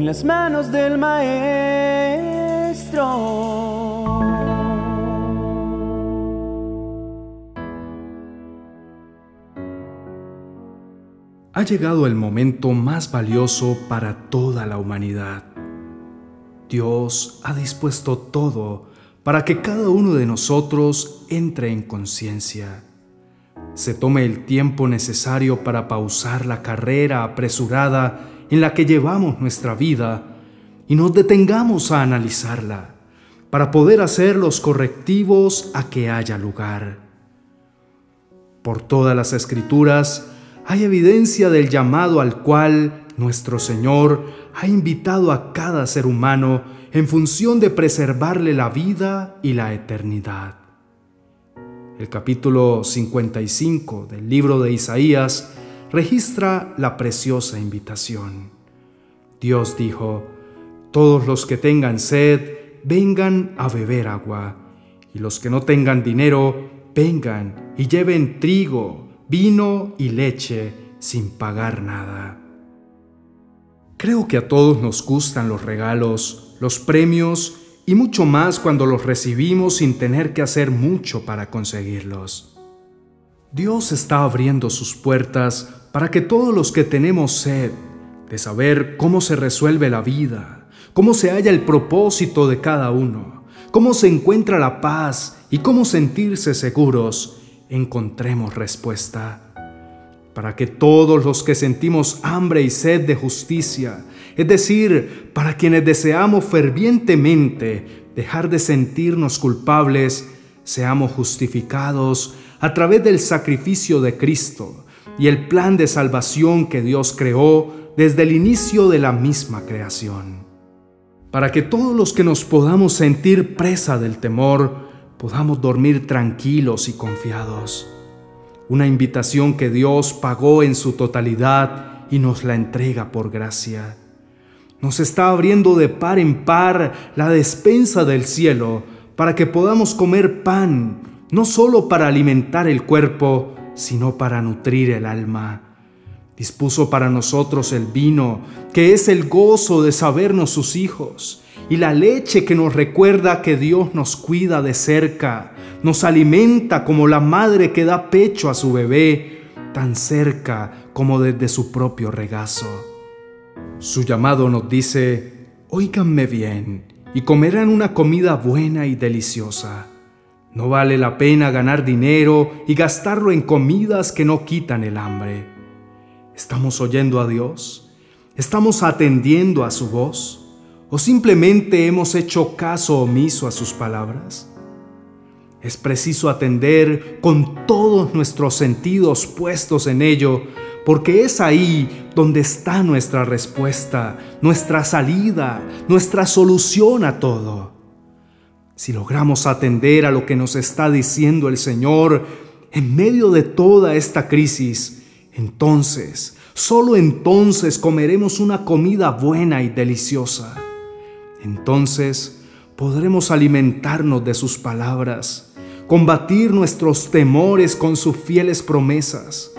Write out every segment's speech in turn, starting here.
en las manos del Maestro. Ha llegado el momento más valioso para toda la humanidad. Dios ha dispuesto todo para que cada uno de nosotros entre en conciencia se tome el tiempo necesario para pausar la carrera apresurada en la que llevamos nuestra vida y nos detengamos a analizarla para poder hacer los correctivos a que haya lugar. Por todas las escrituras hay evidencia del llamado al cual nuestro Señor ha invitado a cada ser humano en función de preservarle la vida y la eternidad. El capítulo 55 del libro de Isaías registra la preciosa invitación. Dios dijo, Todos los que tengan sed, vengan a beber agua, y los que no tengan dinero, vengan y lleven trigo, vino y leche sin pagar nada. Creo que a todos nos gustan los regalos, los premios y mucho más cuando los recibimos sin tener que hacer mucho para conseguirlos. Dios está abriendo sus puertas para que todos los que tenemos sed de saber cómo se resuelve la vida, cómo se halla el propósito de cada uno, cómo se encuentra la paz y cómo sentirse seguros, encontremos respuesta. Para que todos los que sentimos hambre y sed de justicia, es decir, para quienes deseamos fervientemente dejar de sentirnos culpables, seamos justificados a través del sacrificio de Cristo y el plan de salvación que Dios creó desde el inicio de la misma creación. Para que todos los que nos podamos sentir presa del temor, podamos dormir tranquilos y confiados una invitación que Dios pagó en su totalidad y nos la entrega por gracia. Nos está abriendo de par en par la despensa del cielo para que podamos comer pan, no solo para alimentar el cuerpo, sino para nutrir el alma. Dispuso para nosotros el vino, que es el gozo de sabernos sus hijos, y la leche que nos recuerda que Dios nos cuida de cerca, nos alimenta como la madre que da pecho a su bebé, tan cerca como desde su propio regazo. Su llamado nos dice, oíganme bien y comerán una comida buena y deliciosa. No vale la pena ganar dinero y gastarlo en comidas que no quitan el hambre. ¿Estamos oyendo a Dios? ¿Estamos atendiendo a su voz? ¿O simplemente hemos hecho caso omiso a sus palabras? Es preciso atender con todos nuestros sentidos puestos en ello, porque es ahí donde está nuestra respuesta, nuestra salida, nuestra solución a todo. Si logramos atender a lo que nos está diciendo el Señor en medio de toda esta crisis, entonces, solo entonces comeremos una comida buena y deliciosa. Entonces podremos alimentarnos de sus palabras, combatir nuestros temores con sus fieles promesas.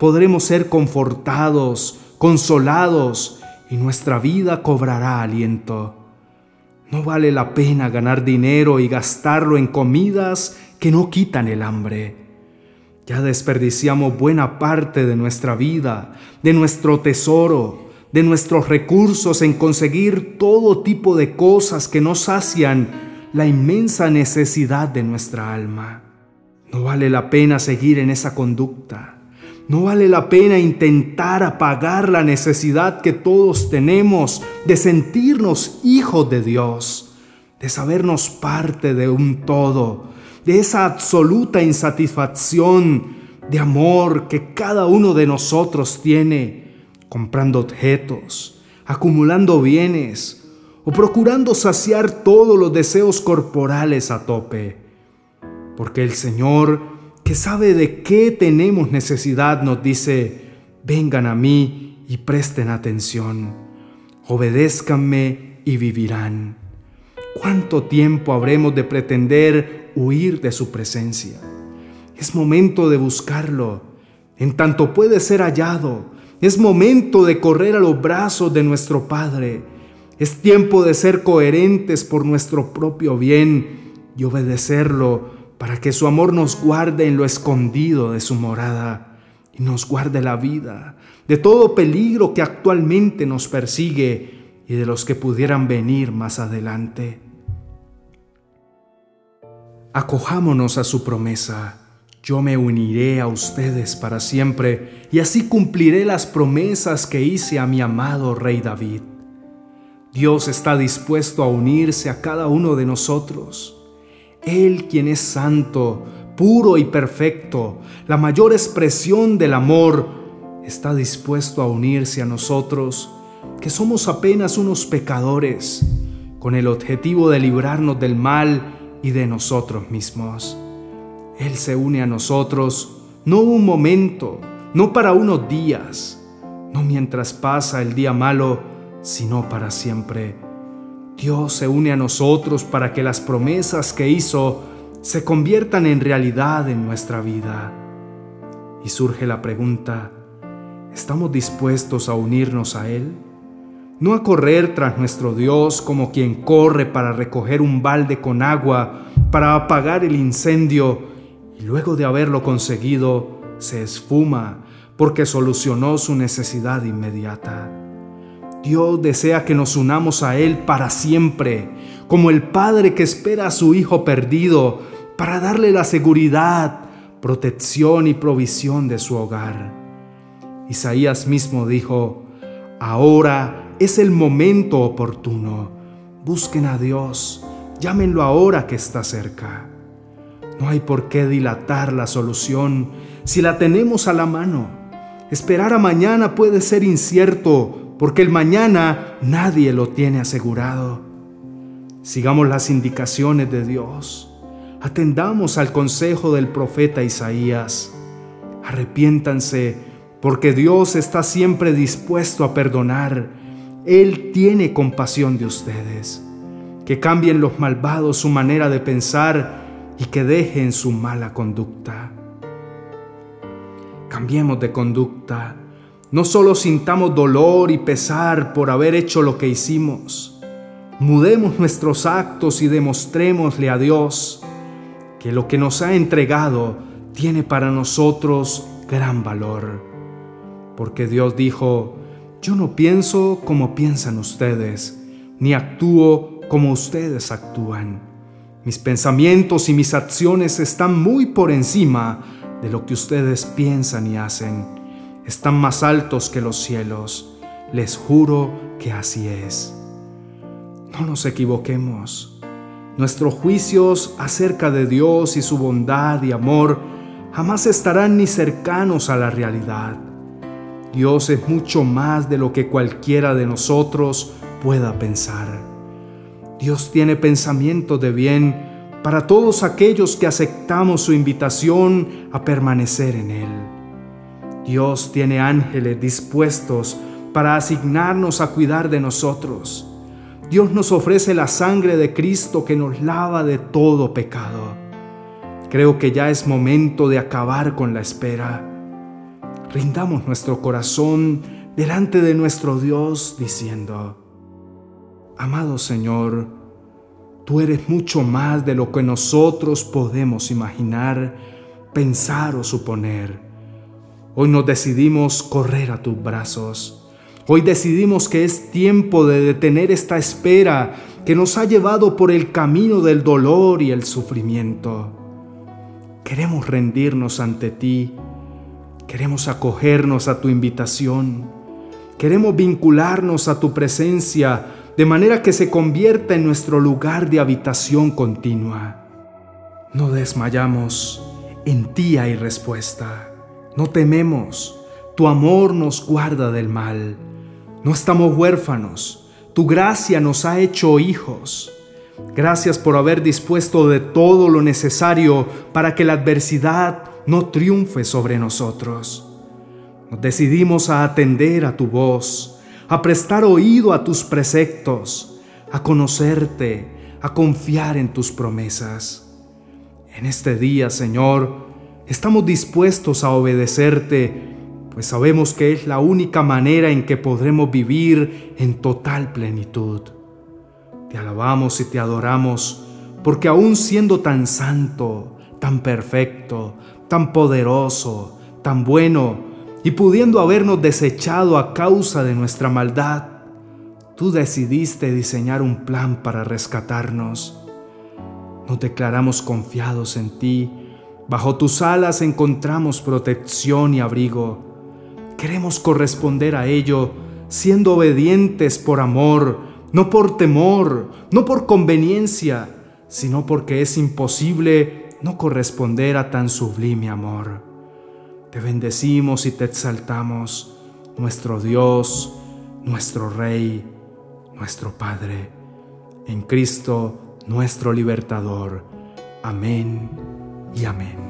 Podremos ser confortados, consolados y nuestra vida cobrará aliento. No vale la pena ganar dinero y gastarlo en comidas que no quitan el hambre. Ya desperdiciamos buena parte de nuestra vida, de nuestro tesoro, de nuestros recursos en conseguir todo tipo de cosas que nos sacian la inmensa necesidad de nuestra alma. No vale la pena seguir en esa conducta. No vale la pena intentar apagar la necesidad que todos tenemos de sentirnos hijos de Dios, de sabernos parte de un todo, de esa absoluta insatisfacción de amor que cada uno de nosotros tiene comprando objetos, acumulando bienes o procurando saciar todos los deseos corporales a tope. Porque el Señor, que sabe de qué tenemos necesidad, nos dice, vengan a mí y presten atención, obedézcanme y vivirán. ¿Cuánto tiempo habremos de pretender huir de su presencia? Es momento de buscarlo, en tanto puede ser hallado, es momento de correr a los brazos de nuestro Padre Es tiempo de ser coherentes por nuestro propio bien y obedecerlo para que su amor nos guarde en lo escondido de su morada y nos guarde la vida de todo peligro que actualmente nos persigue y de los que pudieran venir más adelante. Acojámonos a su promesa. Yo me uniré a ustedes para siempre y así cumpliré las promesas que hice a mi amado rey David. Dios está dispuesto a unirse a cada uno de nosotros. Él quien es santo, puro y perfecto, la mayor expresión del amor, está dispuesto a unirse a nosotros, que somos apenas unos pecadores, con el objetivo de librarnos del mal y de nosotros mismos. Él se une a nosotros no un momento, no para unos días, no mientras pasa el día malo, sino para siempre. Dios se une a nosotros para que las promesas que hizo se conviertan en realidad en nuestra vida. Y surge la pregunta, ¿estamos dispuestos a unirnos a Él? no a correr tras nuestro Dios como quien corre para recoger un balde con agua para apagar el incendio y luego de haberlo conseguido se esfuma porque solucionó su necesidad inmediata. Dios desea que nos unamos a Él para siempre, como el Padre que espera a su Hijo perdido para darle la seguridad, protección y provisión de su hogar. Isaías mismo dijo, ahora es el momento oportuno. Busquen a Dios, llámenlo ahora que está cerca. No hay por qué dilatar la solución si la tenemos a la mano. Esperar a mañana puede ser incierto porque el mañana nadie lo tiene asegurado. Sigamos las indicaciones de Dios. Atendamos al consejo del profeta Isaías. Arrepiéntanse porque Dios está siempre dispuesto a perdonar él tiene compasión de ustedes. Que cambien los malvados su manera de pensar y que dejen su mala conducta. Cambiemos de conducta. No solo sintamos dolor y pesar por haber hecho lo que hicimos. Mudemos nuestros actos y demostrémosle a Dios que lo que nos ha entregado tiene para nosotros gran valor. Porque Dios dijo, yo no pienso como piensan ustedes, ni actúo como ustedes actúan. Mis pensamientos y mis acciones están muy por encima de lo que ustedes piensan y hacen. Están más altos que los cielos. Les juro que así es. No nos equivoquemos. Nuestros juicios acerca de Dios y su bondad y amor jamás estarán ni cercanos a la realidad. Dios es mucho más de lo que cualquiera de nosotros pueda pensar. Dios tiene pensamiento de bien para todos aquellos que aceptamos su invitación a permanecer en Él. Dios tiene ángeles dispuestos para asignarnos a cuidar de nosotros. Dios nos ofrece la sangre de Cristo que nos lava de todo pecado. Creo que ya es momento de acabar con la espera rindamos nuestro corazón delante de nuestro Dios diciendo, Amado Señor, tú eres mucho más de lo que nosotros podemos imaginar, pensar o suponer. Hoy nos decidimos correr a tus brazos. Hoy decidimos que es tiempo de detener esta espera que nos ha llevado por el camino del dolor y el sufrimiento. Queremos rendirnos ante ti Queremos acogernos a tu invitación. Queremos vincularnos a tu presencia de manera que se convierta en nuestro lugar de habitación continua. No desmayamos, en ti hay respuesta. No tememos, tu amor nos guarda del mal. No estamos huérfanos, tu gracia nos ha hecho hijos. Gracias por haber dispuesto de todo lo necesario para que la adversidad no triunfe sobre nosotros. Nos decidimos a atender a tu voz, a prestar oído a tus preceptos, a conocerte, a confiar en tus promesas. En este día, Señor, estamos dispuestos a obedecerte, pues sabemos que es la única manera en que podremos vivir en total plenitud. Te alabamos y te adoramos, porque aún siendo tan santo, tan perfecto, tan poderoso, tan bueno, y pudiendo habernos desechado a causa de nuestra maldad, tú decidiste diseñar un plan para rescatarnos. Nos declaramos confiados en ti. Bajo tus alas encontramos protección y abrigo. Queremos corresponder a ello siendo obedientes por amor, no por temor, no por conveniencia, sino porque es imposible no corresponder a tan sublime amor. Te bendecimos y te exaltamos, nuestro Dios, nuestro Rey, nuestro Padre, en Cristo nuestro libertador. Amén y amén.